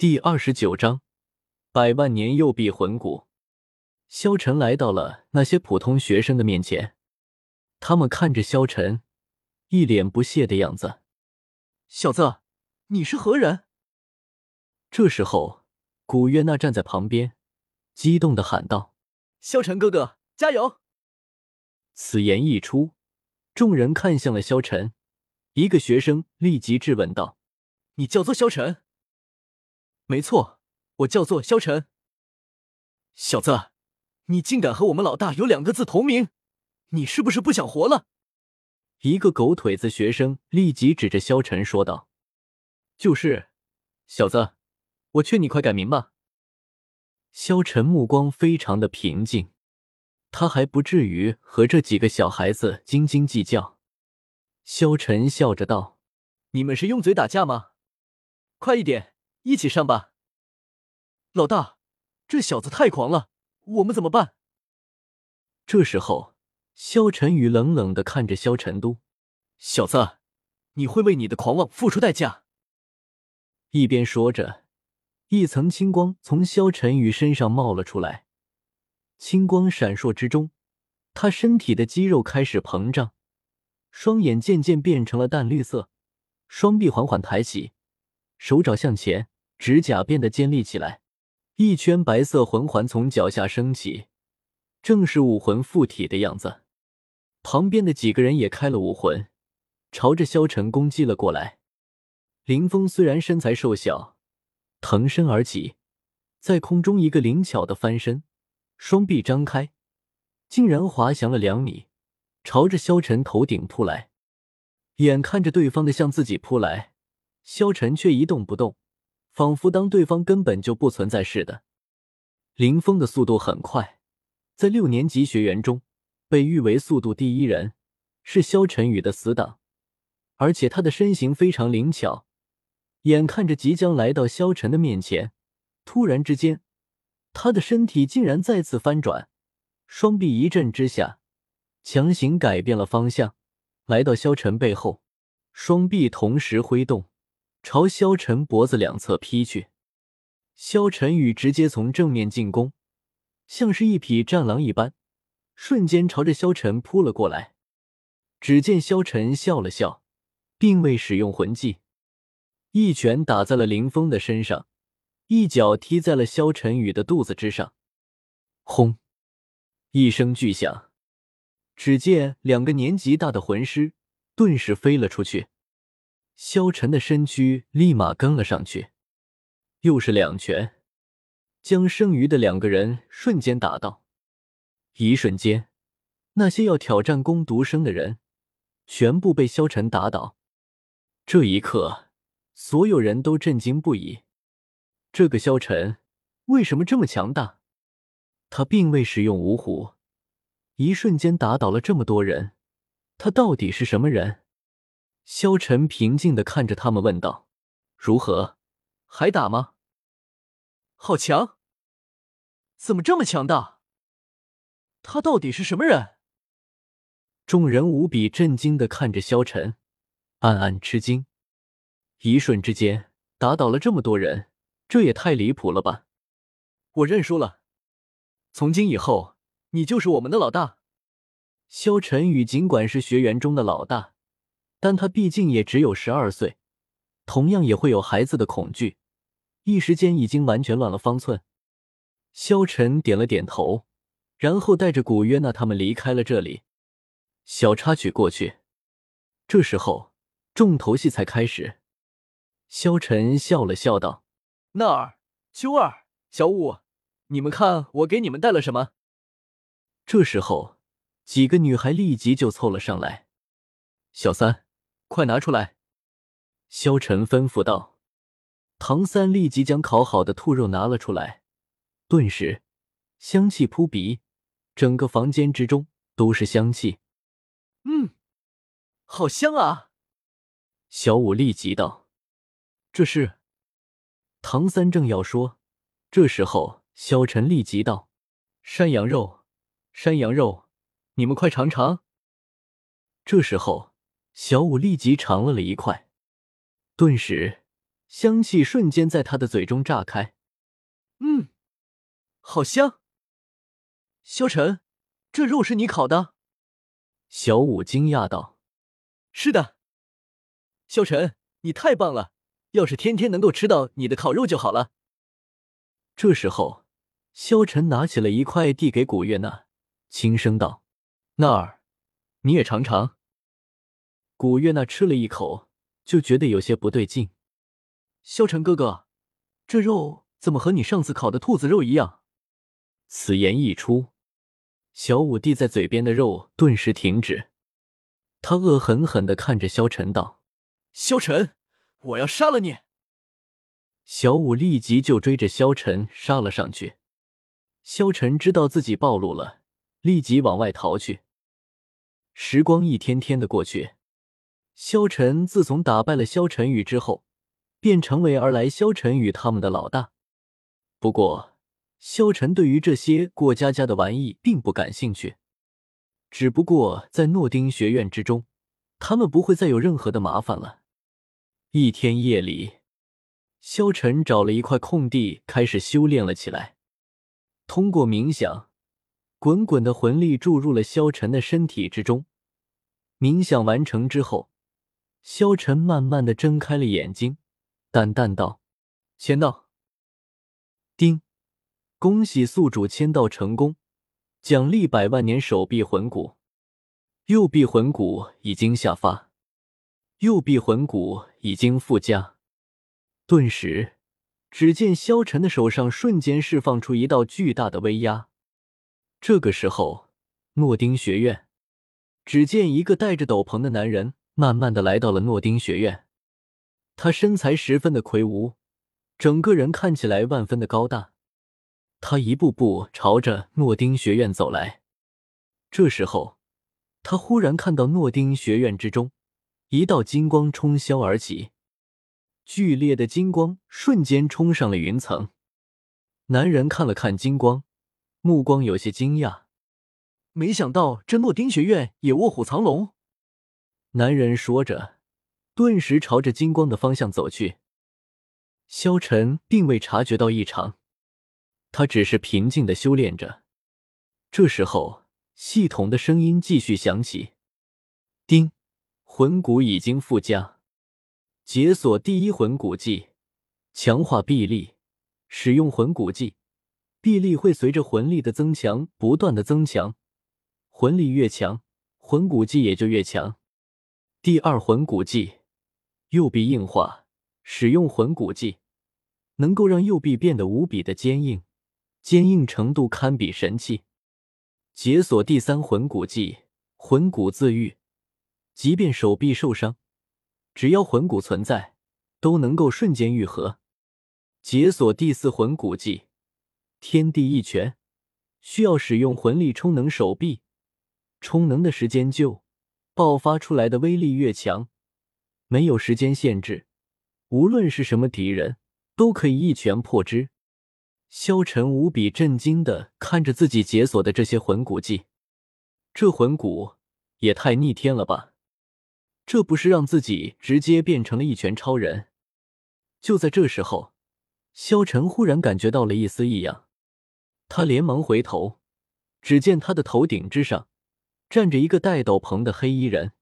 第二十九章，百万年右臂魂骨。萧晨来到了那些普通学生的面前，他们看着萧晨，一脸不屑的样子。小子，你是何人？这时候，古月娜站在旁边，激动的喊道：“萧晨哥哥，加油！”此言一出，众人看向了萧晨，一个学生立即质问道：“你叫做萧晨？”没错，我叫做萧晨。小子，你竟敢和我们老大有两个字同名，你是不是不想活了？一个狗腿子学生立即指着萧晨说道：“就是，小子，我劝你快改名吧。”萧晨目光非常的平静，他还不至于和这几个小孩子斤斤计较。萧晨笑着道：“你们是用嘴打架吗？快一点！”一起上吧，老大，这小子太狂了，我们怎么办？这时候，萧晨宇冷冷的看着萧晨都，小子，你会为你的狂妄付出代价。一边说着，一层青光从萧晨宇身上冒了出来，青光闪烁之中，他身体的肌肉开始膨胀，双眼渐渐变成了淡绿色，双臂缓缓抬起。手爪向前，指甲变得尖利起来，一圈白色魂环从脚下升起，正是武魂附体的样子。旁边的几个人也开了武魂，朝着萧晨攻击了过来。林峰虽然身材瘦小，腾身而起，在空中一个灵巧的翻身，双臂张开，竟然滑翔了两米，朝着萧晨头顶扑来。眼看着对方的向自己扑来。萧晨却一动不动，仿佛当对方根本就不存在似的。林峰的速度很快，在六年级学员中被誉为速度第一人，是萧晨宇的死党。而且他的身形非常灵巧，眼看着即将来到萧晨的面前，突然之间，他的身体竟然再次翻转，双臂一震之下，强行改变了方向，来到萧晨背后，双臂同时挥动。朝萧晨脖子两侧劈去，萧晨宇直接从正面进攻，像是一匹战狼一般，瞬间朝着萧晨扑了过来。只见萧晨笑了笑，并未使用魂技，一拳打在了林峰的身上，一脚踢在了萧晨宇的肚子之上。轰！一声巨响，只见两个年纪大的魂师顿时飞了出去。萧晨的身躯立马跟了上去，又是两拳，将剩余的两个人瞬间打倒。一瞬间，那些要挑战攻读生的人全部被萧晨打倒。这一刻，所有人都震惊不已。这个萧晨为什么这么强大？他并未使用五虎，一瞬间打倒了这么多人，他到底是什么人？萧晨平静的看着他们，问道：“如何，还打吗？”“好强！怎么这么强大？他到底是什么人？”众人无比震惊的看着萧晨，暗暗吃惊。一瞬之间打倒了这么多人，这也太离谱了吧！我认输了，从今以后你就是我们的老大。萧晨宇尽管是学员中的老大。但他毕竟也只有十二岁，同样也会有孩子的恐惧，一时间已经完全乱了方寸。萧晨点了点头，然后带着古约娜他们离开了这里。小插曲过去，这时候重头戏才开始。萧晨笑了笑道：“娜儿、秋儿、小五，你们看我给你们带了什么？”这时候，几个女孩立即就凑了上来。小三。快拿出来！萧晨吩咐道。唐三立即将烤好的兔肉拿了出来，顿时香气扑鼻，整个房间之中都是香气。嗯，好香啊！小五立即道：“这是。”唐三正要说，这时候萧晨立即道：“山羊肉，山羊肉，你们快尝尝。”这时候。小五立即尝了了一块，顿时香气瞬间在他的嘴中炸开。嗯，好香。萧晨，这肉是你烤的？小五惊讶道：“是的，萧晨，你太棒了！要是天天能够吃到你的烤肉就好了。”这时候，萧晨拿起了一块递给古月娜，轻声道：“那儿，你也尝尝。”古月娜吃了一口，就觉得有些不对劲。萧晨哥哥，这肉怎么和你上次烤的兔子肉一样？此言一出，小五递在嘴边的肉顿时停止。他恶狠狠的看着萧晨道：“萧晨，我要杀了你！”小五立即就追着萧晨杀了上去。萧晨知道自己暴露了，立即往外逃去。时光一天天的过去，萧晨自从打败了萧晨宇之后。便成为而来萧晨宇他们的老大。不过，萧晨对于这些过家家的玩意并不感兴趣。只不过在诺丁学院之中，他们不会再有任何的麻烦了。一天夜里，萧晨找了一块空地，开始修炼了起来。通过冥想，滚滚的魂力注入了萧晨的身体之中。冥想完成之后，萧晨慢慢的睁开了眼睛。淡淡道：“签到。”丁，恭喜宿主签到成功，奖励百万年手臂魂骨。右臂魂骨已经下发，右臂魂骨已经附加。顿时，只见萧晨的手上瞬间释放出一道巨大的威压。这个时候，诺丁学院，只见一个戴着斗篷的男人慢慢的来到了诺丁学院。他身材十分的魁梧，整个人看起来万分的高大。他一步步朝着诺丁学院走来。这时候，他忽然看到诺丁学院之中一道金光冲霄而起，剧烈的金光瞬间冲上了云层。男人看了看金光，目光有些惊讶，没想到这诺丁学院也卧虎藏龙。男人说着。顿时朝着金光的方向走去。萧晨并未察觉到异常，他只是平静的修炼着。这时候，系统的声音继续响起：“丁，魂骨已经附加，解锁第一魂骨技，强化臂力。使用魂骨技，臂力会随着魂力的增强不断的增强，魂力越强，魂骨技也就越强。第二魂骨技。”右臂硬化，使用魂骨技，能够让右臂变得无比的坚硬，坚硬程度堪比神器。解锁第三魂骨技，魂骨自愈，即便手臂受伤，只要魂骨存在，都能够瞬间愈合。解锁第四魂骨技，天地一拳，需要使用魂力充能手臂，充能的时间就爆发出来的威力越强。没有时间限制，无论是什么敌人，都可以一拳破之。萧晨无比震惊的看着自己解锁的这些魂骨技，这魂骨也太逆天了吧！这不是让自己直接变成了一拳超人？就在这时候，萧晨忽然感觉到了一丝异样，他连忙回头，只见他的头顶之上站着一个戴斗篷的黑衣人。